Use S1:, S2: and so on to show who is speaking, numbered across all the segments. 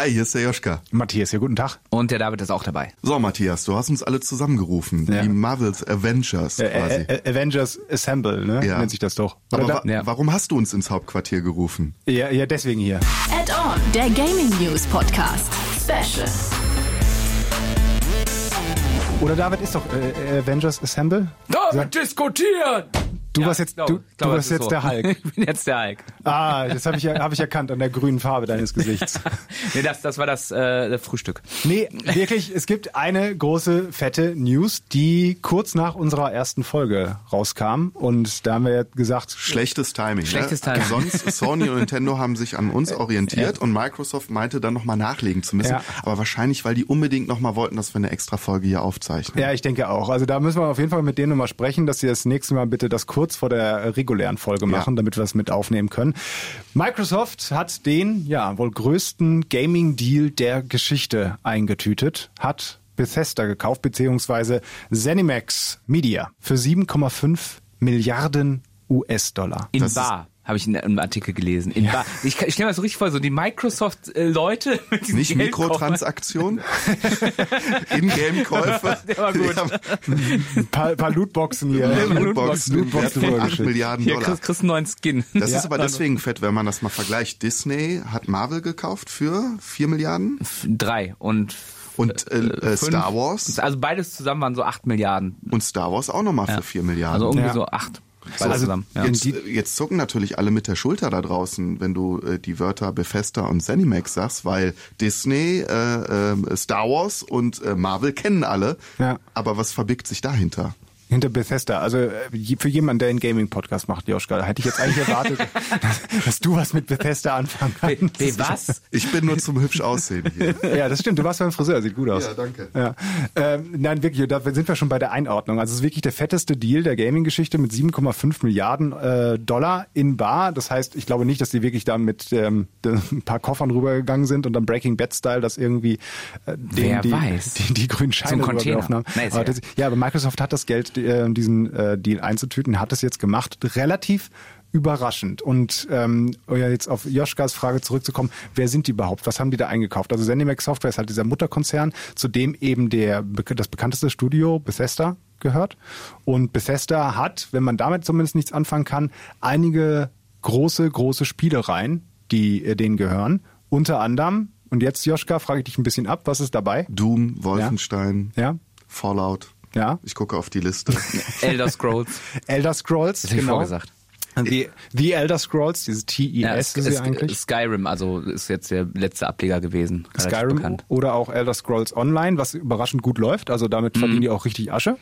S1: Hi, hier ist der Joschka.
S2: Matthias, hier, guten Tag.
S3: Und der David ist auch dabei.
S1: So, Matthias, du hast uns alle zusammengerufen.
S2: Ja.
S1: Die Marvels Avengers
S2: Äh,
S1: quasi.
S2: äh, äh, Avengers Assemble, ne?
S1: Ja.
S2: nennt sich das doch.
S1: Aber
S2: Oder
S1: wa
S3: Ja.
S1: warum hast du uns ins Hauptquartier gerufen?
S2: ja, ja, deswegen hier.
S4: Add-on, der Gaming News Podcast. Special.
S2: Oder David ist doch äh, Avengers Assemble?
S3: David diskutieren!
S2: Du warst jetzt, du, du warst jetzt der Hulk.
S3: ich bin jetzt der Hulk.
S2: Ah, das habe ich, ja- hab ich erkannt an der grünen Farbe deines Gesichts.
S3: nee, das, das war das äh, Frühstück.
S2: Nee, wirklich, es gibt eine große, fette News, die kurz nach unserer ersten Folge rauskam. Und da haben wir ja gesagt,
S1: Schlechtes Timing.
S3: Schlechtes
S1: ne?
S3: Timing.
S1: Sonst Sony und Nintendo haben sich an uns orientiert und Microsoft meinte dann nochmal nachlegen zu müssen.
S2: Ja.
S1: Aber wahrscheinlich, weil die unbedingt nochmal wollten, dass wir eine extra Folge hier aufzeichnen.
S2: Ja, ich denke auch. Also da müssen wir auf jeden Fall mit denen nochmal sprechen, dass sie das nächste Mal bitte das kurz vor der regulären Folge machen, damit wir es mit aufnehmen können. Microsoft hat den, ja, wohl größten Gaming-Deal der Geschichte eingetütet, hat Bethesda gekauft, beziehungsweise ZeniMax Media für 7,5 Milliarden US-Dollar.
S3: In
S1: Das ist-
S3: Bar habe ich in einem Artikel gelesen. Ja. Ich, ich stelle mir das so richtig vor, so die Microsoft-Leute äh, mit diesen
S1: Nicht Mikrotransaktionen, In-Game-Käufe.
S3: Der war gut.
S2: Ein paar, paar Lootboxen hier.
S1: Ja, Lootboxen, Lootboxen,
S2: Lootboxen
S1: 8 Milliarden Dollar.
S3: Hier kriegst, kriegst einen neuen Skin.
S1: Das
S2: ja.
S1: ist aber deswegen fett, wenn man das mal vergleicht. Disney hat Marvel gekauft für 4 Milliarden?
S3: Drei und
S1: und äh, äh,
S3: äh
S1: Star Wars?
S3: Also beides zusammen waren so 8 Milliarden.
S1: Und Star Wars auch nochmal ja. für 4 Milliarden.
S3: Also irgendwie
S2: ja.
S3: so 8. So,
S2: also
S3: zusammen. Ja.
S1: Jetzt, äh, jetzt, zucken natürlich alle mit der Schulter da draußen, wenn du äh, die Wörter Befester und Zenimax sagst, weil Disney, äh, äh, Star Wars und äh, Marvel kennen alle.
S2: Ja.
S1: Aber was verbirgt sich dahinter?
S2: Hinter Bethesda. Also äh, für jemanden, der einen Gaming-Podcast macht, Joschka, hätte ich jetzt eigentlich erwartet, dass, dass du was mit Bethesda anfangen kannst.
S3: B was?
S1: Ich bin nur zum hübsch aussehen hier.
S2: Ja, das stimmt. Du warst beim Friseur, sieht gut aus.
S1: Ja, danke.
S2: Ja. Ähm, nein, wirklich, da sind wir schon bei der Einordnung. Also es ist wirklich der fetteste Deal der Gaming-Geschichte mit 7,5 Milliarden äh, Dollar in Bar. Das heißt, ich glaube nicht, dass die wirklich da mit ähm, ein paar Koffern rübergegangen sind und dann Breaking Bad-Style das irgendwie äh, den,
S3: Wer
S2: die,
S3: weiß.
S2: Die, die grünen Scheine
S3: So
S2: rübergeworfen haben.
S3: Nee, ist
S2: aber
S3: ja.
S2: das, ja, aber Microsoft hat das Geld, äh, diesen äh, Deal einzutüten, hat es jetzt gemacht. Relativ überraschend. Und ähm, ja jetzt auf Joschkas Frage zurückzukommen, wer sind die überhaupt? Was haben die da eingekauft? Also ZeniMax Software ist halt dieser Mutterkonzern, zu dem eben der das bekannteste Studio Bethesda gehört. Und Bethesda hat, wenn man damit zumindest nichts anfangen kann, einige große, große Spielereien, die äh, denen gehören. Unter anderem, und jetzt Joschka, frage ich dich ein bisschen ab, was ist dabei?
S1: Doom, Wolfenstein,
S2: Ja?
S1: Fallout.
S2: Ja?
S1: Ich gucke auf die Liste.
S3: Elder Scrolls.
S2: Elder Scrolls,
S3: Das
S2: genau.
S3: vorgesagt.
S2: The, The Elder Scrolls, diese TES
S3: Ja,
S2: ist sie eigentlich.
S3: Skyrim, also ist jetzt der letzte Ableger gewesen.
S2: Skyrim
S3: bekannt.
S2: oder auch Elder Scrolls Online, was überraschend gut läuft. Also damit
S3: Mhm.
S2: verdienen die auch richtig Asche.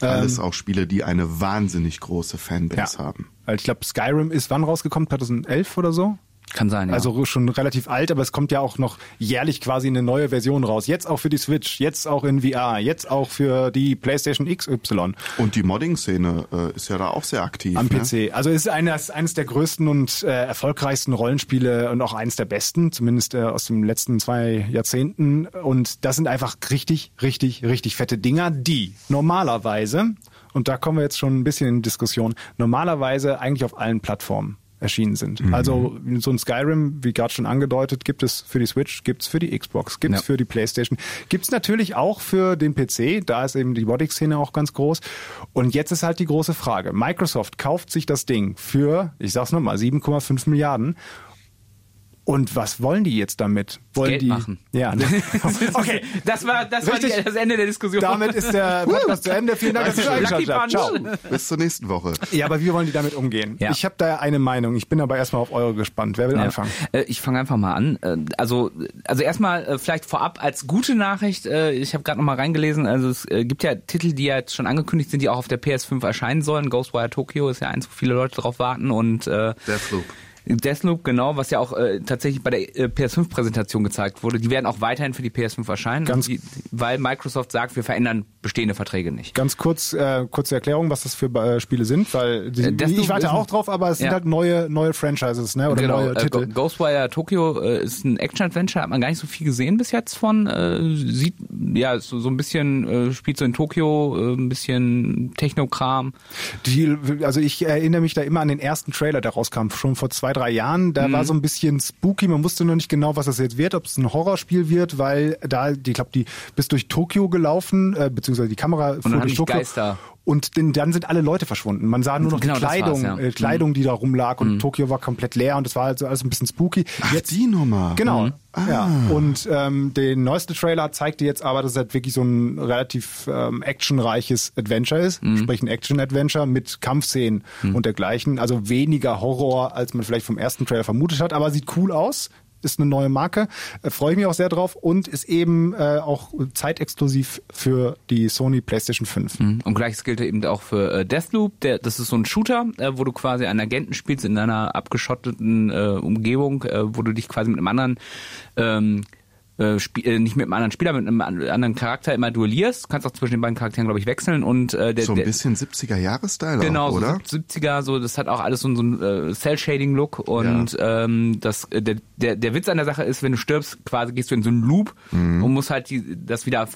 S1: Alles auch Spiele, die eine wahnsinnig große Fanbase haben.
S2: Weil Ich glaube, Skyrim ist wann rausgekommen? 2011 oder so?
S3: Kann sein, ja.
S2: Also schon relativ alt, aber es kommt ja auch noch jährlich quasi eine neue Version raus. Jetzt auch für die Switch, jetzt auch in VR, jetzt auch für die PlayStation XY
S1: Und die Modding-Szene äh, ist ja da auch sehr aktiv.
S2: am
S1: ne?
S2: PC. Also es ist eines, eines der größten und äh, erfolgreichsten Rollenspiele und auch eines der besten, zumindest äh, aus den letzten zwei Jahrzehnten. Und das sind einfach richtig, richtig, richtig fette Dinger, die normalerweise, und da kommen wir jetzt schon ein bisschen in Diskussion, normalerweise eigentlich auf allen Plattformen erschienen sind.
S3: Mhm.
S2: Also so ein Skyrim, wie gerade schon angedeutet, gibt es für die Switch, gibt es für die Xbox, gibt es
S3: Ja.
S2: für die Playstation, gibt es natürlich auch für den PC, da ist eben die Body-Szene auch ganz groß. Und jetzt ist halt die große Frage. Microsoft kauft sich das Ding für, ich sag's nochmal, 7,5 Milliarden. Und was wollen die jetzt damit? Wollen
S3: Geld
S2: die
S3: machen.
S2: Ja. okay.
S3: Das war, das war die, das Ende der Diskussion.
S2: Damit ist der Podcast zu Ende. Vielen Dank, dass ihr eingeschaltet habt. Ciao.
S1: Bis zur nächsten Woche.
S2: Ja, aber wie wollen die damit umgehen?
S3: Ja.
S2: Ich habe da eine Meinung. Ich bin aber erstmal auf eure gespannt. Wer will
S3: Ja.
S2: anfangen?
S3: Äh, Ich fange einfach mal an. Äh, Also, also erstmal äh, vielleicht vorab als gute Nachricht. Ich habe gerade noch mal reingelesen. Also es gibt ja Titel, die ja jetzt schon angekündigt sind, die auch auf der PS5 erscheinen sollen. Ghostwire Tokyo ist ja eins, wo viele Leute drauf warten und
S1: Deathloop.
S3: Deathloop, genau, was ja auch äh, tatsächlich bei der äh, PS5-Präsentation gezeigt wurde. Die werden auch weiterhin für die PS5 erscheinen,
S2: Ganz-
S3: die, weil Microsoft sagt, wir verändern bestehende Verträge nicht.
S2: Ganz kurz, äh, kurze Erklärung, was das für äh, Spiele sind, weil die,
S3: Äh, Deathloop
S2: ich warte auch drauf, aber es sind
S3: Ja.
S2: halt neue neue Franchises, ne? Oder
S3: genau,
S2: neue
S3: äh,
S2: Titel.
S3: Ghostwire Tokyo äh, ist ein Action-Adventure, hat man gar nicht so viel gesehen bis jetzt von. Äh, sieht, ja, so, so ein bisschen, äh, spielt so in Tokio, äh, ein bisschen Technokram.
S2: Die, also ich erinnere mich da immer an den ersten Trailer, der rauskam, schon vor zwei, drei Jahren. Da war so ein bisschen spooky. Man wusste noch nicht genau, was das jetzt wird, ob es ein Horrorspiel wird, weil da, ich glaube, die bist durch Tokio gelaufen, äh, beziehungsweise die Kamera fuhr
S3: dann haben
S2: durch Tokio.
S3: Geister.
S2: Und denn, dann sind alle Leute verschwunden. Man sah nur noch
S3: Genau,
S2: die Kleidung,
S3: ja.
S2: äh, Kleidung, die da rumlag und Tokio war komplett leer und es war also alles ein bisschen spooky.
S1: Ach, die Nummer.
S2: Genau.
S1: Ah.
S2: Ja. Und ähm, der neueste Trailer zeigte jetzt aber, dass es halt wirklich so ein relativ ähm, actionreiches Adventure ist, sprich ein Action-Adventure mit Kampfszenen und dergleichen. Also weniger Horror, als man vielleicht vom ersten Trailer vermutet hat, aber sieht cool aus. Ist eine neue Marke, äh, freue ich mich auch sehr drauf und ist eben äh, auch zeitexklusiv für die Sony PlayStation 5.
S3: Und gleiches gilt eben auch für äh, Deathloop. Der, das ist so ein Shooter, äh, wo du quasi einen Agenten spielst in einer abgeschotteten äh, Umgebung, äh, wo du dich quasi mit einem anderen ähm, äh, äh, nicht mit einem anderen Spieler, mit einem an- anderen Charakter immer duellierst. Du kannst auch zwischen den beiden Charakteren, glaube ich, wechseln. Und äh, der,
S1: So ein
S3: der,
S1: bisschen 70er-Jahre-Style
S3: Genau,
S1: auch, oder?
S3: so 70er, so das hat auch alles so, so einen äh, Cell-Shading-Look und ähm, das, äh, der, der, der Witz an der Sache ist, wenn du stirbst, quasi gehst du in so einen Loop
S1: Mhm.
S3: und musst halt die, das wieder,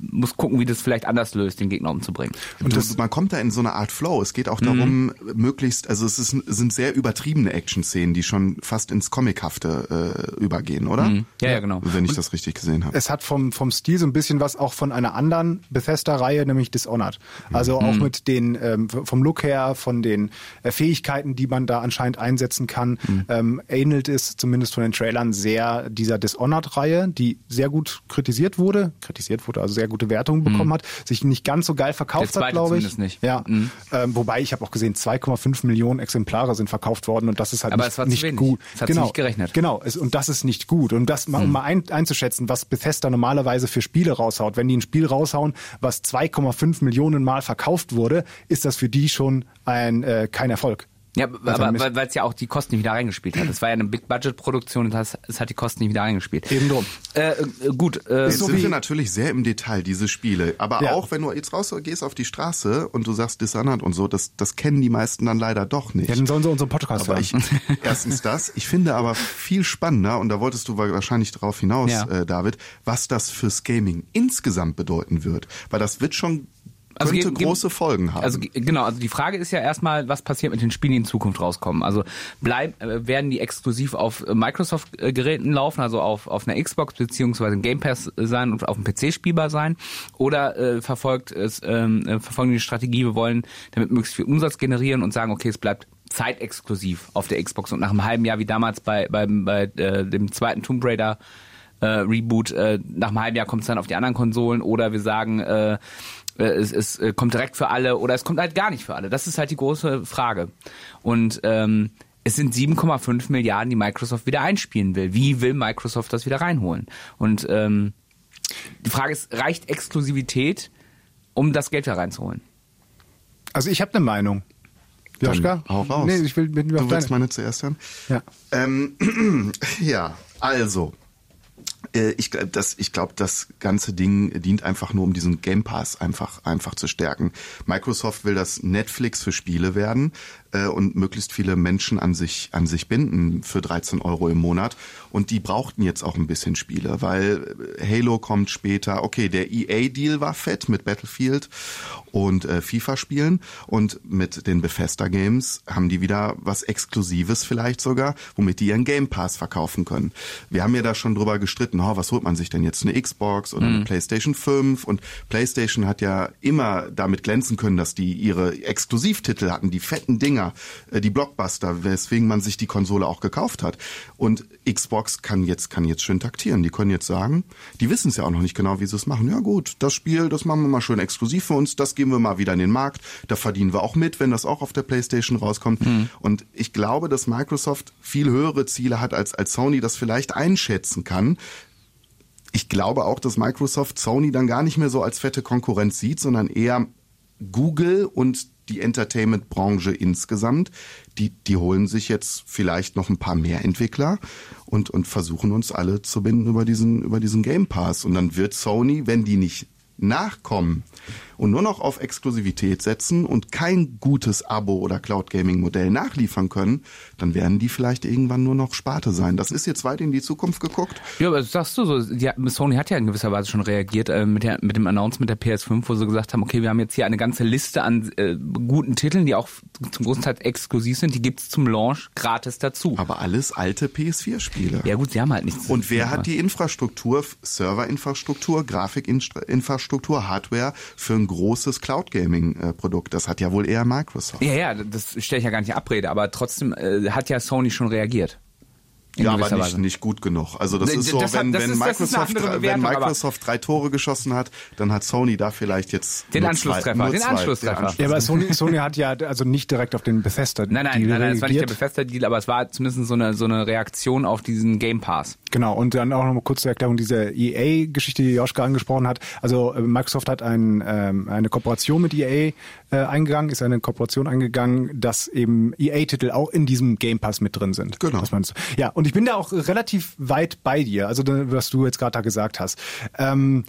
S3: musst gucken, wie das vielleicht anders löst, den Gegner umzubringen.
S1: Und das, man kommt da in so eine Art Flow. Es geht auch darum, möglichst, also es, ist, sind sehr übertriebene Action-Szenen, die schon fast ins Comichafte äh, übergehen, oder?
S3: Ja, ja, genau.
S1: Wenn ich das richtig gesehen habe.
S2: Es hat vom, vom Stil so ein bisschen was auch von einer anderen Bethesda-Reihe, nämlich Dishonored. Also auch mit den, ähm, vom Look her, von den äh, Fähigkeiten, die man da anscheinend einsetzen kann, ähm, ähnelt es zumindest von den Trailern sehr dieser Dishonored-Reihe, die sehr gut kritisiert wurde, kritisiert wurde, also sehr gute Wertungen bekommen hat, sich nicht ganz so geil verkauft hat, glaube ich.
S3: zumindest nicht.
S2: Ja.
S3: Mhm.
S2: Ähm, wobei ich habe auch gesehen, 2,5 Millionen Exemplare sind verkauft worden und das ist halt
S3: Aber
S2: nicht,
S3: es war zu
S2: nicht
S3: wenig.
S2: gut.
S3: Es hat
S2: genau,
S3: sich nicht gerechnet.
S2: Genau, es, und das ist nicht gut. Und das mal, um mal ein, einzuschätzen, was Bethesda normalerweise für Spiele raushaut. Wenn die ein Spiel raushauen, was 2,5 Millionen Mal verkauft wurde, ist das für die schon ein äh, kein Erfolg.
S3: Ja,
S2: Also
S3: aber weil weil es ja auch die Kosten nicht wieder reingespielt hat. Es war ja eine Big-Budget-Produktion und das, es hat die Kosten nicht wieder reingespielt.
S2: Eben drum.
S3: Äh, äh, gut, äh,
S1: Jetzt
S2: so
S1: sind wir natürlich sehr im Detail, diese Spiele. Aber
S2: Ja.
S1: auch wenn du jetzt rausgehst auf die Straße und du sagst Dishonored und so, das, das kennen die meisten dann leider doch nicht.
S2: Ja, dann sollen sie unseren Podcast
S1: Aber
S2: hören.
S1: ich, erstens das, ich finde aber viel spannender, und da wolltest du wahrscheinlich drauf hinaus,
S3: Ja.
S1: äh, David, was das fürs Gaming insgesamt bedeuten wird. Weil das wird schon,
S3: Also
S1: könnte
S3: ge- ge-
S1: große Folgen haben.
S3: Also ge- genau, also die Frage ist ja erstmal, was passiert mit den Spielen, die in Zukunft rauskommen? Also bleib, äh, werden die exklusiv auf äh, Microsoft-Geräten laufen, also auf, auf einer Xbox beziehungsweise Game Pass sein und auf dem PC spielbar sein? Oder äh, verfolgt es, ähm, äh, verfolgen die Strategie, wir wollen damit möglichst viel Umsatz generieren und sagen, okay, es bleibt zeitexklusiv auf der Xbox und nach einem halben Jahr wie damals bei, bei, bei äh, dem zweiten Tomb Raider äh, Reboot, äh, nach einem halben Jahr kommt es dann auf die anderen Konsolen oder wir sagen, äh, äh, es, es äh, kommt direkt für alle oder es kommt halt gar nicht für alle. Das ist halt die große Frage. Und ähm, es sind 7,5 Milliarden, die Microsoft wieder einspielen will. Wie will Microsoft das wieder reinholen? Und ähm, die Frage ist, reicht Exklusivität, um das Geld da reinzuholen?
S2: Also ich habe eine Meinung. Joschka?
S1: Hau raus.
S2: Nee, ich will mit mir auf
S1: du willst
S2: deine.
S1: meine zuerst hören?
S2: Ja.
S1: Ähm, ja, also. Äh, Ich glaube, das, ich glaub, das ganze Ding dient einfach nur, um diesen Game Pass einfach, einfach zu stärken. Microsoft will das Netflix für Spiele werden äh, und möglichst viele Menschen an sich, an sich binden für 13 Euro im Monat. Und die brauchten jetzt auch ein bisschen Spiele, weil äh, Halo kommt später. Okay, der EA-Deal war fett mit Battlefield und äh, FIFA-Spielen und mit den Bethesda-Games haben die wieder was Exklusives vielleicht sogar, womit die ihren Game Pass verkaufen können. Wir haben ja da schon drüber gestritten, oh, was holt man sich denn jetzt, eine Xbox oder eine PlayStation 5 und PlayStation hat ja immer damit glänzen können, dass die ihre Exklusivtitel hatten, die fetten Dinger, äh, die Blockbuster, weswegen man sich die Konsole auch gekauft hat. Und Xbox kann jetzt, kann jetzt schön taktieren. Die können jetzt sagen, die wissen es ja auch noch nicht genau, wie sie es machen. Ja gut, das Spiel, das machen wir mal schön exklusiv für uns, das geben wir mal wieder in den Markt, da verdienen wir auch mit, wenn das auch auf der Playstation rauskommt. Und ich glaube, dass Microsoft viel höhere Ziele hat, als, als Sony das vielleicht einschätzen kann. Ich glaube auch, dass Microsoft Sony dann gar nicht mehr so als fette Konkurrenz sieht, sondern eher Google und die Entertainment-Branche insgesamt, die, die holen sich jetzt vielleicht noch ein paar mehr Entwickler und, und versuchen uns alle zu binden über diesen, über diesen Game Pass. Und dann wird Sony, wenn die nicht nachkommen, und nur noch auf Exklusivität setzen und kein gutes Abo oder Cloud Gaming Modell nachliefern können, dann werden die vielleicht irgendwann nur noch Sparte sein. Das ist jetzt weit in die Zukunft geguckt.
S3: Ja, aber das sagst du so, die, Sony hat ja in gewisser Weise schon reagiert äh, mit, der, mit dem Announcement der PS5, wo sie gesagt haben, okay, wir haben jetzt hier eine ganze Liste an äh, guten Titeln, die auch zum großen Teil exklusiv sind, die gibt's zum Launch gratis dazu.
S1: Aber alles alte PS4-Spiele.
S3: Ja gut, sie haben halt nichts.
S1: Und wer hat die Infrastruktur, Serverinfrastruktur, Grafikinfrastruktur, Hardware für ein großes Cloud Gaming-Produkt? Das hat ja wohl eher Microsoft.
S3: Ja, ja, das stelle ich ja gar nicht in Abrede, aber trotzdem äh, hat ja Sony schon reagiert.
S1: Ja, aber nicht,
S3: Weise.
S1: nicht gut genug. Also das
S3: Nee,
S1: ist so,
S3: das hat-
S1: wenn,
S3: das
S1: wenn,
S3: ist- das
S1: Microsoft, wenn
S3: Bewertung, aber-
S1: Microsoft drei Tore geschossen hat, dann hat Sony da vielleicht jetzt
S3: Den
S1: nur
S3: Anschlusstreffer,
S1: zwei, nur
S3: den
S1: zwei,
S3: Anschlusstreffer.
S2: Ja, aber Sony, Sony hat ja also nicht direkt auf den Bethesda
S3: Nein, nein,
S2: Deal
S3: nein, nein, es war nicht der
S2: reagiert.
S3: Bethesda-Deal, aber es war zumindest so eine, so eine Reaktion auf diesen Game Pass.
S2: Genau, und dann auch noch mal kurz zur Erklärung dieser EA-Geschichte, die Joschka angesprochen hat. Also äh, Microsoft hat ein, ähm, eine Kooperation mit EA äh, eingegangen, ist eine Kooperation eingegangen, dass eben EA-Titel auch in diesem Game Pass mit drin sind.
S1: Genau.
S2: Das meinst du? Ja, und ich bin da auch relativ weit bei dir, also was du jetzt gerade da gesagt hast. Ähm,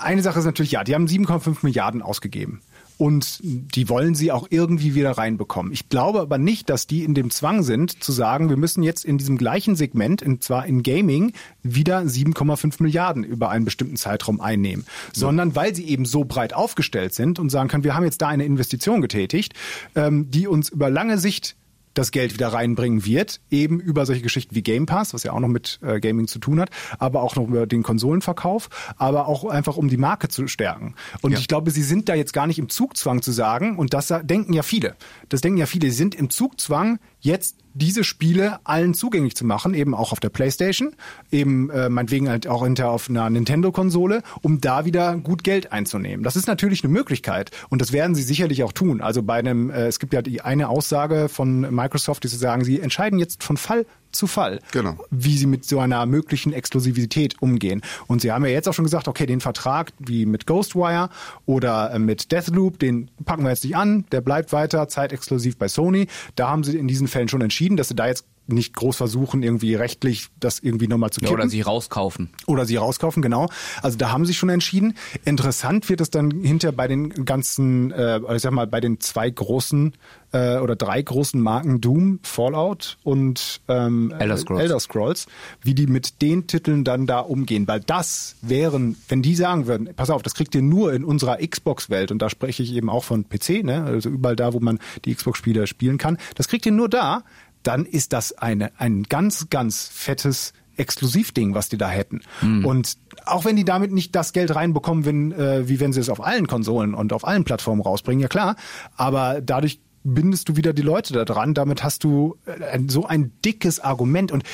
S2: eine Sache ist natürlich, ja, die haben 7,5 Milliarden ausgegeben. Und die wollen sie auch irgendwie wieder reinbekommen. Ich glaube aber nicht, dass die in dem Zwang sind, zu sagen, wir müssen jetzt in diesem gleichen Segment, und zwar in Gaming, wieder 7,5 Milliarden über einen bestimmten Zeitraum einnehmen. Sondern weil sie eben so breit aufgestellt sind und sagen können, wir haben jetzt da eine Investition getätigt, ähm, die uns über lange Sicht das Geld wieder reinbringen wird, eben über solche Geschichten wie Game Pass, was ja auch noch mit äh, Gaming zu tun hat, aber auch noch über den Konsolenverkauf, aber auch einfach um die Marke zu stärken. Und
S1: Ja.
S2: ich glaube, sie sind da jetzt gar nicht im Zugzwang zu sagen, und das denken ja viele, das denken ja viele, sie sind im Zugzwang, jetzt diese Spiele allen zugänglich zu machen, eben auch auf der Playstation, eben äh, meinetwegen halt auch hinter auf einer Nintendo-Konsole, um da wieder gut Geld einzunehmen. Das ist natürlich eine Möglichkeit und das werden sie sicherlich auch tun. Also bei einem, äh, es gibt ja die eine Aussage von Microsoft, die sagen, sie entscheiden jetzt von Fall zu Fall,
S1: Genau.
S2: wie sie mit so einer möglichen Exklusivität umgehen. Und sie haben ja jetzt auch schon gesagt, okay, den Vertrag wie mit Ghostwire oder äh, mit Deathloop, den packen wir jetzt nicht an, der bleibt weiter zeitexklusiv bei Sony. Da haben sie in diesen Fällen schon entschieden, dass sie da jetzt nicht groß versuchen, irgendwie rechtlich das irgendwie nochmal zu
S3: Ja,
S2: kippen.
S3: oder sie rauskaufen.
S2: Oder sie rauskaufen, genau. Also da haben sie schon entschieden. Interessant wird es dann hinter bei den ganzen, äh, ich sag mal, bei den zwei großen äh, oder drei großen Marken Doom, Fallout und ähm,
S3: Elder Scrolls.
S2: Elder Scrolls, wie die mit den Titeln dann da umgehen. Weil das wären, wenn die sagen würden, pass auf, das kriegt ihr nur in unserer Xbox-Welt, und da spreche ich eben auch von PC, ne? also überall da, wo man die Xbox-Spiele spielen kann, das kriegt ihr nur da, dann ist das eine, ein ganz, ganz fettes Exklusivding, was die da hätten. Und auch wenn die damit nicht das Geld reinbekommen, wenn, äh, wie wenn sie es auf allen Konsolen und auf allen Plattformen rausbringen, ja klar, aber dadurch bindest du wieder die Leute da dran. Damit hast du äh, so ein dickes Argument. Und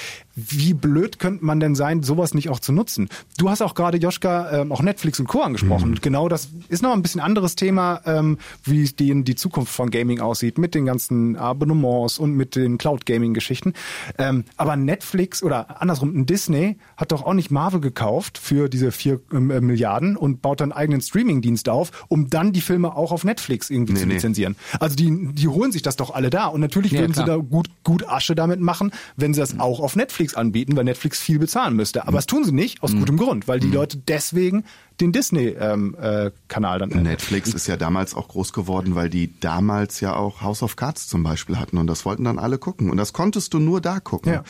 S2: wie blöd könnte man denn sein, sowas nicht auch zu nutzen? Du hast auch gerade, Joschka, ähm, auch Netflix und Co. angesprochen. Und genau das ist noch ein bisschen anderes Thema, ähm, wie die, die Zukunft von Gaming aussieht, mit den ganzen Abonnements und mit den Cloud-Gaming-Geschichten. Ähm, aber Netflix oder andersrum, ein Disney hat doch auch nicht Marvel gekauft für diese vier ähm, äh, Milliarden und baut dann einen eigenen Streaming-Dienst auf, um dann die Filme auch auf Netflix irgendwie
S1: Nee,
S2: zu
S1: nee.
S2: lizenzieren. Also die, die holen sich das doch alle da. Und natürlich
S3: Ja,
S2: würden sie
S3: klar.
S2: da gut, gut Asche damit machen, wenn sie das auch auf Netflix anbieten, weil Netflix viel bezahlen müsste.
S1: Mhm.
S2: Aber das tun sie nicht, aus gutem Grund, weil die Leute deswegen den Disney-Kanal dann
S1: Netflix ist ja damals auch groß geworden, weil die damals ja auch House of Cards zum Beispiel hatten und das wollten dann alle gucken und das konntest du nur da gucken.
S2: Ja.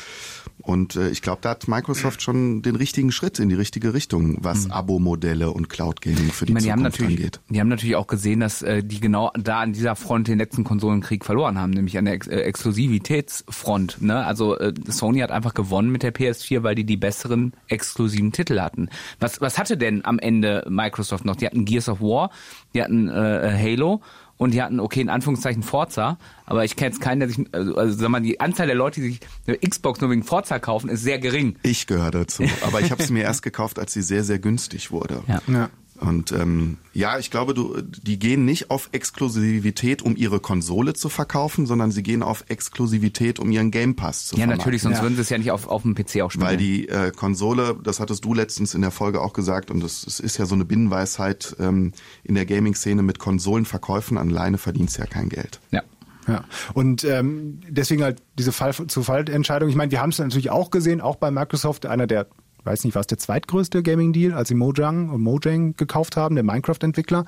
S1: Und äh, ich glaube, da hat Microsoft schon den richtigen Schritt in die richtige Richtung, was
S2: Mhm.
S1: Abo-Modelle und Cloud Gaming für die
S3: Ich meine, die haben natürlich,
S1: angeht.
S3: die haben natürlich auch gesehen, dass äh, die genau da an dieser Front den letzten Konsolenkrieg verloren haben, nämlich an der Ex äh, Exklusivitätsfront. Ne? Also äh, Sony hat einfach gewonnen mit der PS4, weil die die besseren exklusiven Titel hatten. Was was hatte denn am Ende Microsoft noch? Die hatten Gears of War, die hatten äh, Halo. Und die hatten, okay, in Anführungszeichen Forza, aber ich kenne jetzt keinen, der sich, also, also sag mal, die Anzahl der Leute, die sich eine Xbox nur wegen Forza kaufen, ist sehr gering.
S1: Ich gehöre dazu, aber ich habe sie mir erst gekauft, als sie sehr, sehr günstig wurde.
S3: Ja.
S2: Ja.
S1: Und ähm, ja, ich glaube, du, die gehen nicht auf Exklusivität, um ihre Konsole zu verkaufen, sondern sie gehen auf Exklusivität, um ihren Game Pass zu
S3: Ja,
S1: vermarkten.
S3: natürlich, sonst
S2: Ja.
S3: würden sie es ja nicht auf, auf dem PC auch spielen.
S1: Weil die äh, Konsole, das hattest du letztens in der Folge auch gesagt, und das, das ist ja so eine Binnenweisheit ähm, in der Gaming-Szene mit Konsolenverkäufen alleine verdienst ja kein Geld.
S3: ja.
S2: Ja, und ähm, deswegen halt diese Fall zu Fallentscheidung. Ich meine, wir haben es natürlich auch gesehen, auch bei Microsoft, einer der weiß nicht, war es der zweitgrößte Gaming-Deal, als sie Mojang und Mojang gekauft haben, der Minecraft-Entwickler,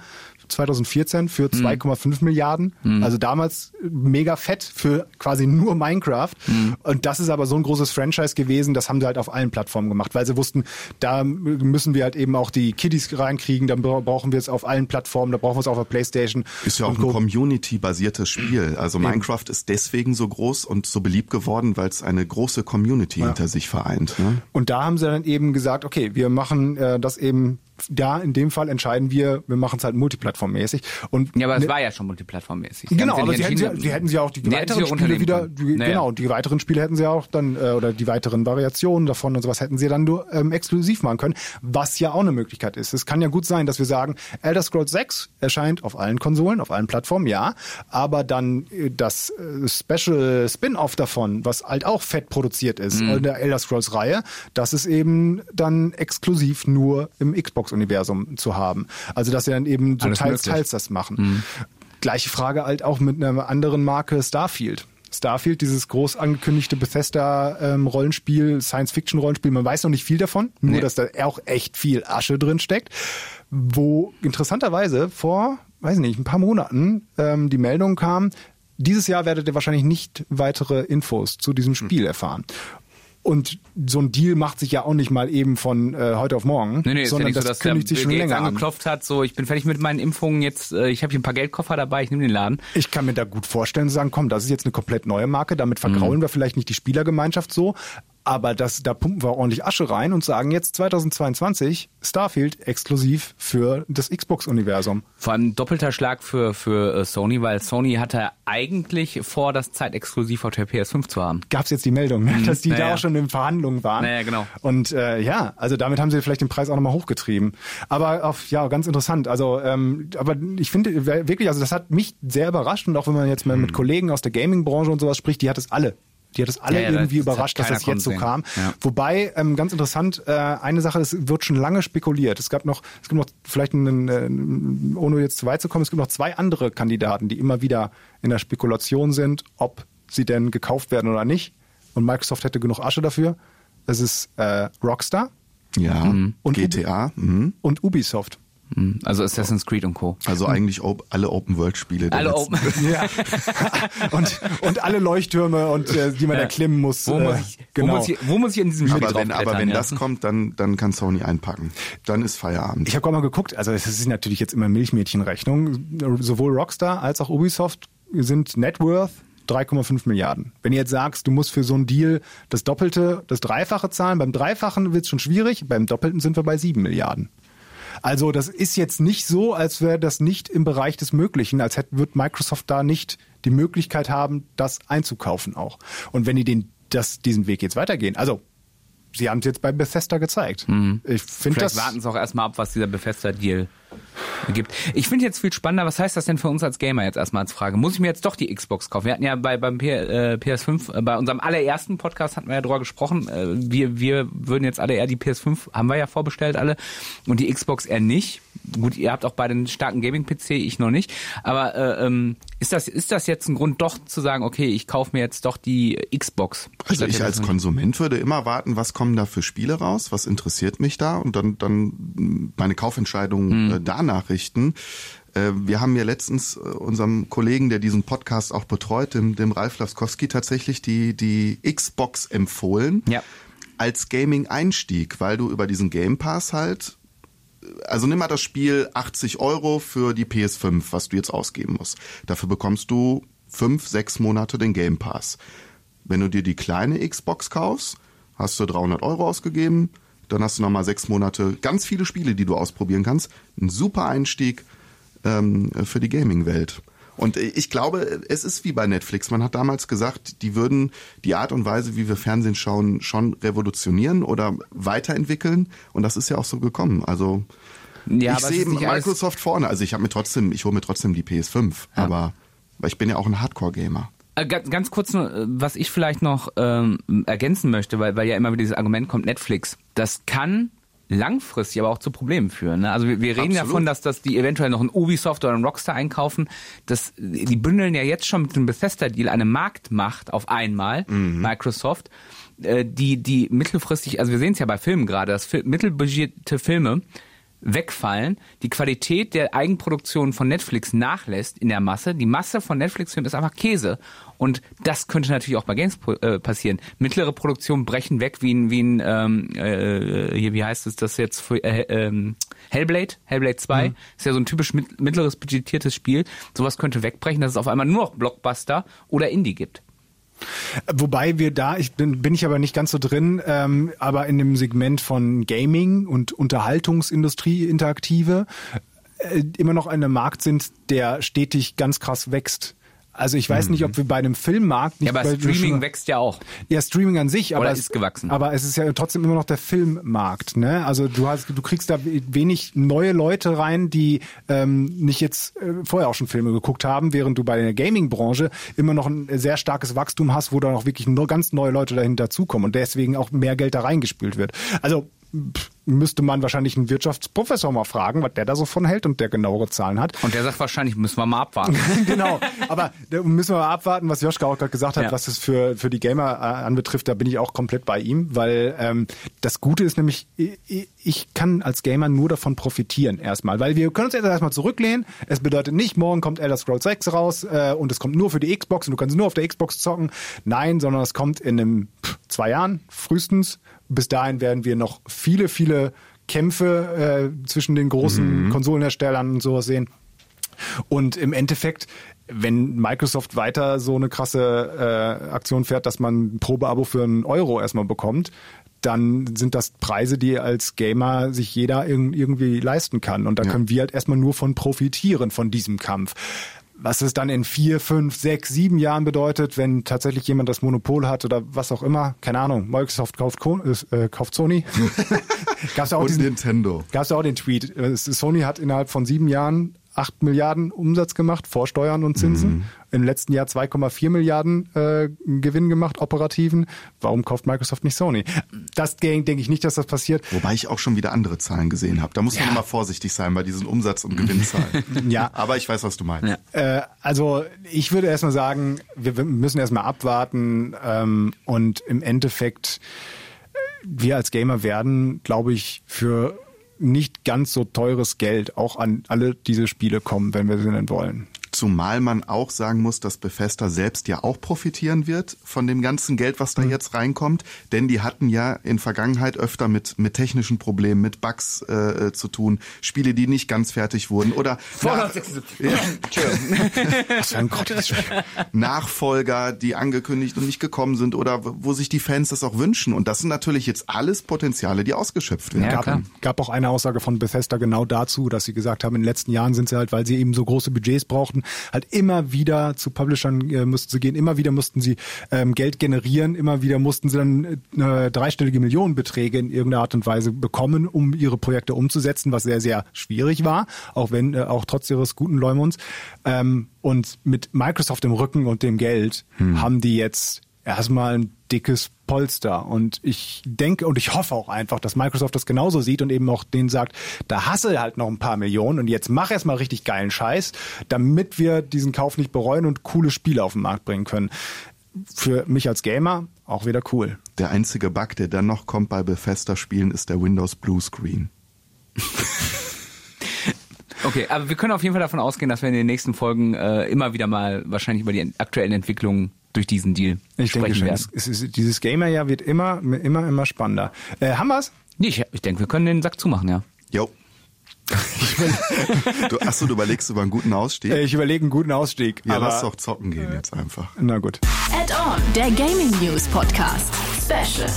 S2: 2014 für 2,5 Milliarden. Also damals mega fett für quasi nur Minecraft. Und das ist aber so ein großes Franchise gewesen, das haben sie halt auf allen Plattformen gemacht, weil sie wussten, da müssen wir halt eben auch die Kiddies reinkriegen, dann brauchen wir es auf allen Plattformen, da brauchen wir es auf der Playstation.
S1: Ist ja auch ein
S2: Co.
S1: Community-basiertes Spiel. Also Minecraft ist deswegen so groß und so beliebt geworden, weil es eine große Community hinter sich vereint. Ne?
S2: Und da haben sie dann eben gesagt, okay, wir machen äh, das eben, da in dem Fall entscheiden wir, wir machen es halt multiplattformmäßig. Und
S3: Ja, aber es
S2: ne-
S3: war ja schon multiplattformäßig. Sie
S2: Genau, aber sie hätten, sie, sie hätten sie auch die weiteren Spiele wieder, die,
S3: Naja.
S2: genau, die weiteren Spiele hätten sie auch dann, äh, oder die weiteren Variationen davon und sowas hätten sie dann nur ähm, exklusiv machen können, was ja auch eine Möglichkeit ist. Es kann ja gut sein, dass wir sagen, Elder Scrolls 6 erscheint auf allen Konsolen, auf allen Plattformen, ja, aber dann äh, das äh, Special Spin-off davon, was halt auch fett produziert ist,
S3: Mhm.
S2: in der Elder Scrolls Reihe, das ist eben dann exklusiv nur im Xbox-Universum zu haben. Also, dass sie dann eben so
S3: Alles
S2: teils,
S3: möglich.
S2: teils das machen. Gleiche Frage halt auch mit einer anderen Marke Starfield. Starfield, dieses groß angekündigte Bethesda-Rollenspiel, Science-Fiction-Rollenspiel, man weiß noch nicht viel davon, nur
S3: Nee.
S2: dass da auch echt viel Asche drin steckt, wo interessanterweise vor, weiß nicht, ein paar Monaten ähm, die Meldung kam, dieses Jahr werdet ihr wahrscheinlich nicht weitere Infos zu diesem Spiel erfahren. Und so ein Deal macht sich ja auch nicht mal eben von äh, heute auf morgen,
S3: Nee, nee, ja
S2: sondern
S3: nicht
S2: das
S3: so, dass
S2: kündigt sich schon
S3: Gates
S2: länger an.
S3: angeklopft hat, so ich bin fertig mit meinen Impfungen, jetzt äh, ich habe hier ein paar Geldkoffer dabei, ich nehme den Laden.
S2: Ich kann mir da gut vorstellen zu sagen, komm, das ist jetzt eine komplett neue Marke, damit vergraulen wir vielleicht nicht die Spielergemeinschaft so, aber das, da pumpen wir ordentlich Asche rein und sagen jetzt 2022 Starfield exklusiv für das Xbox-Universum.
S3: Vor allem doppelter Schlag für, für äh, Sony, weil Sony hatte eigentlich vor, das zeitexklusiv auf der PS5 zu haben.
S2: Gab es jetzt die Meldung, ne, dass die da
S3: naja.
S2: auch schon in Verhandlungen waren.
S3: Naja, genau.
S2: Und äh, ja, also damit haben sie vielleicht den Preis auch nochmal hochgetrieben. Aber auf, ja, ganz interessant. Also, ähm, aber ich finde wirklich, also das hat mich sehr überrascht und auch wenn man jetzt mal mit Kollegen aus der Gaming-Branche und sowas spricht, die hat es alle. Die hat es alle
S3: Ja, ja,
S2: irgendwie
S3: das-
S2: überrascht, dass das jetzt so kam.
S3: Ja.
S2: Wobei, ähm, ganz interessant, äh, eine Sache, es wird schon lange spekuliert. Es gab noch, es gibt noch vielleicht einen, äh, ohne jetzt zu weit zu kommen, es gibt noch zwei andere Kandidaten, die immer wieder in der Spekulation sind, ob sie denn gekauft werden oder nicht. Und Microsoft hätte genug Asche dafür. Das ist äh, Rockstar
S1: Ja,
S2: Und
S1: GTA. Mhm.
S2: und Ubisoft.
S3: Mhm. Also Assassin's Creed und Co.
S1: Also eigentlich op alle Open-World-Spiele. der
S3: Alle
S1: letzten-
S3: Open.
S2: Ja. und, und alle Leuchttürme und äh, die man erklimmen muss.
S3: Wo,
S2: äh,
S3: muss ich,
S2: genau.
S3: wo, muss ich, wo muss ich in diesem Spiel
S1: Aber wenn, aber wenn
S3: ja?
S1: das kommt, dann, dann kann Sony einpacken. Dann ist Feierabend.
S2: Ich habe gerade mal geguckt, also es ist natürlich jetzt immer Milchmädchenrechnung. Sowohl Rockstar als auch Ubisoft sind Net Worth 3,5 Milliarden. Wenn du jetzt sagst, du musst für so einen Deal das Doppelte, das Dreifache zahlen, beim Dreifachen wird es schon schwierig, beim Doppelten sind wir bei 7 Milliarden. Also das ist jetzt nicht so, als wäre das nicht im Bereich des Möglichen, als hätte, wird Microsoft da nicht die Möglichkeit haben, das einzukaufen auch. Und wenn die den, das, diesen Weg jetzt weitergehen, also sie haben es jetzt bei Bethesda gezeigt. Ich finde das...
S3: warten sie auch erstmal ab, was dieser Bethesda-Deal gibt. Ich finde jetzt viel spannender, was heißt das denn für uns als Gamer jetzt erstmal als Frage? Muss ich mir jetzt doch die Xbox kaufen? Wir hatten ja bei beim P äh, PS5, äh, bei unserem allerersten Podcast hatten wir ja drüber gesprochen, äh, wir, wir würden jetzt alle eher die PS5, haben wir ja vorbestellt alle, und die Xbox eher nicht. Gut, ihr habt auch beide einen starken Gaming-PC, ich noch nicht. Aber äh, ähm, ist, das, ist das jetzt ein Grund doch zu sagen, okay, ich kaufe mir jetzt doch die Xbox?
S1: Also ich als
S3: PS5?
S1: Konsument würde immer warten, was kommen da für Spiele raus, was interessiert mich da und dann, dann meine Kaufentscheidung äh, danach richten. Äh, wir haben ja letztens äh, unserem Kollegen, der diesen Podcast auch betreut, dem, dem Ralf Laskowski, tatsächlich die, die Xbox empfohlen.
S3: Ja.
S1: Als Gaming-Einstieg, weil du über diesen Game Pass halt also nimm mal das Spiel 80 Euro für die PS5, was du jetzt ausgeben musst. Dafür bekommst du fünf, sechs Monate den Game Pass. Wenn du dir die kleine Xbox kaufst, hast du 300 Euro ausgegeben, dann hast du nochmal sechs Monate ganz viele Spiele, die du ausprobieren kannst. Ein super Einstieg ähm, für die Gaming-Welt. Und ich glaube, es ist wie bei Netflix. Man hat damals gesagt, die würden die Art und Weise, wie wir Fernsehen schauen, schon revolutionieren oder weiterentwickeln. Und das ist ja auch so gekommen. Also
S3: Ja,
S1: ich sehe Microsoft vorne. Also ich habe mir trotzdem, ich hole mir trotzdem die PS5. Aber weil ich bin ja auch ein Hardcore-Gamer.
S3: Äh, Ganz, ganz kurz nur, äh, was ich vielleicht noch ähm, ergänzen möchte, weil, weil ja immer wieder dieses Argument kommt, Netflix. Das kann langfristig aber auch zu Problemen führen. Ne? Also wir, wir reden
S1: Absolut.
S3: davon, dass, dass die eventuell noch ein Ubisoft oder ein Rockstar einkaufen. Das, die bündeln ja jetzt schon mit dem Bethesda-Deal eine Marktmacht auf einmal,
S1: Mhm.
S3: Microsoft, äh, die, die mittelfristig, also wir sehen es ja bei Filmen gerade, dass mittelbudgetierte Filme wegfallen, die Qualität der Eigenproduktion von Netflix nachlässt in der Masse. Die Masse von Netflix-Filmen ist einfach Käse. Und das könnte natürlich auch bei Games äh, passieren. Mittlere Produktionen brechen weg, wie ein, wie ein ähm, äh, hier, wie heißt es das jetzt? Für, äh, ähm, Hellblade, Hellblade 2, mhm. ist ja so ein typisch mit, mittleres budgetiertes Spiel. Sowas könnte wegbrechen, dass es auf einmal nur noch Blockbuster oder Indie gibt.
S2: Wobei wir da, ich bin, bin ich aber nicht ganz so drin, ähm, aber in dem Segment von Gaming und Unterhaltungsindustrie interaktive äh, immer noch ein Markt sind, der stetig ganz krass wächst. Also ich weiß mhm. nicht, ob wir bei einem Filmmarkt nicht
S3: Ja, aber Streaming wächst ja auch.
S2: Ja, Streaming an sich, aber
S3: Oder
S2: es
S3: ist gewachsen.
S2: Aber es ist ja trotzdem immer noch der Filmmarkt, ne? Also du hast du kriegst da wenig neue Leute rein, die ähm, nicht jetzt äh, vorher auch schon Filme geguckt haben, während du bei der Gaming Branche immer noch ein sehr starkes Wachstum hast, wo dann auch wirklich nur ganz neue Leute dahinter dazukommen und deswegen auch mehr Geld da reingespült wird. Also müsste man wahrscheinlich einen Wirtschaftsprofessor mal fragen, was der da so von hält und der genauere Zahlen hat.
S3: Und der sagt wahrscheinlich, müssen wir mal abwarten.
S2: genau, aber da müssen wir mal abwarten, was Joschka auch gerade gesagt hat, ja. was es für, für die Gamer äh, anbetrifft, da bin ich auch komplett bei ihm, weil ähm, das Gute ist nämlich, ich, ich kann als Gamer nur davon profitieren erstmal, weil wir können uns jetzt erstmal zurücklehnen. Es bedeutet nicht, morgen kommt Elder Scrolls 6 raus äh, und es kommt nur für die Xbox und du kannst nur auf der Xbox zocken. Nein, sondern es kommt in einem pff, zwei Jahren frühestens bis dahin werden wir noch viele, viele Kämpfe äh, zwischen den großen mhm. Konsolenherstellern und sowas sehen. Und im Endeffekt, wenn Microsoft weiter so eine krasse äh, Aktion fährt, dass man ein Probeabo für einen Euro erstmal bekommt, dann sind das Preise, die als Gamer sich jeder irgendwie leisten kann. Und da ja. können wir halt erstmal nur von profitieren, von diesem Kampf. Was es dann in vier, fünf, sechs, sieben Jahren bedeutet, wenn tatsächlich jemand das Monopol hat oder was auch immer, keine Ahnung, Microsoft kauft, äh, kauft Sony.
S1: gab's auch Und diesen, Nintendo.
S2: Gab es auch den Tweet. Äh, Sony hat innerhalb von sieben Jahren 8 Milliarden Umsatz gemacht vor Steuern und Zinsen. Mhm. Im letzten Jahr 2,4 Milliarden äh, Gewinn gemacht, operativen. Warum kauft Microsoft nicht Sony? Das denke ich nicht, dass das passiert.
S1: Wobei ich auch schon wieder andere Zahlen gesehen habe. Da muss man immer vorsichtig sein bei diesen Umsatz- und Gewinnzahlen. ja. Aber ich weiß, was du meinst.
S2: Ja. Äh, also ich würde erstmal sagen, wir müssen erstmal abwarten ähm, und im Endeffekt äh, wir als Gamer werden, glaube ich, für nicht ganz so teures Geld auch an alle diese Spiele kommen, wenn wir sie denn wollen.
S1: Zumal man auch sagen muss, dass Bethesda selbst ja auch profitieren wird von dem ganzen Geld, was da mhm. jetzt reinkommt. Denn die hatten ja in Vergangenheit öfter mit, mit technischen Problemen, mit Bugs äh, zu tun. Spiele, die nicht ganz fertig wurden. Oder nach, ja. Nachfolger, die angekündigt und nicht gekommen sind. Oder wo sich die Fans das auch wünschen. Und das sind natürlich jetzt alles Potenziale, die ausgeschöpft werden.
S2: Ja, gab, gab auch eine Aussage von Bethesda genau dazu, dass sie gesagt haben, in den letzten Jahren sind sie halt, weil sie eben so große Budgets brauchten, halt immer wieder zu Publishern äh, mussten sie gehen, immer wieder mussten sie ähm, Geld generieren, immer wieder mussten sie dann äh, dreistellige Millionenbeträge in irgendeiner Art und Weise bekommen, um ihre Projekte umzusetzen, was sehr, sehr schwierig war, auch wenn, äh, auch trotz ihres guten Leumunds. Ähm, und mit Microsoft im Rücken und dem Geld hm. haben die jetzt erstmal ein dickes Polster. Und ich denke und ich hoffe auch einfach, dass Microsoft das genauso sieht und eben auch denen sagt, da hasse halt noch ein paar Millionen und jetzt mach erstmal richtig geilen Scheiß, damit wir diesen Kauf nicht bereuen und coole Spiele auf den Markt bringen können. Für mich als Gamer auch wieder cool.
S1: Der einzige Bug, der dann noch kommt bei Bethesda-Spielen, ist der Windows Blue Screen.
S3: Okay, aber wir können auf jeden Fall davon ausgehen, dass wir in den nächsten Folgen äh, immer wieder mal wahrscheinlich über die aktuellen Entwicklungen durch diesen Deal
S2: ich sprechen denke schon. werden. Es ist, dieses Gamer-Jahr wird immer, immer, immer spannender. Äh, haben wir's?
S3: Nee, ich, ich denke, wir können den Sack zumachen, ja.
S1: Jo. du, achso, du überlegst über einen guten Ausstieg?
S2: Ich überlege einen guten Ausstieg.
S1: Ja, aber, lass doch zocken gehen jetzt einfach.
S2: Na gut.
S4: Add-on, der Gaming News Podcast. Special.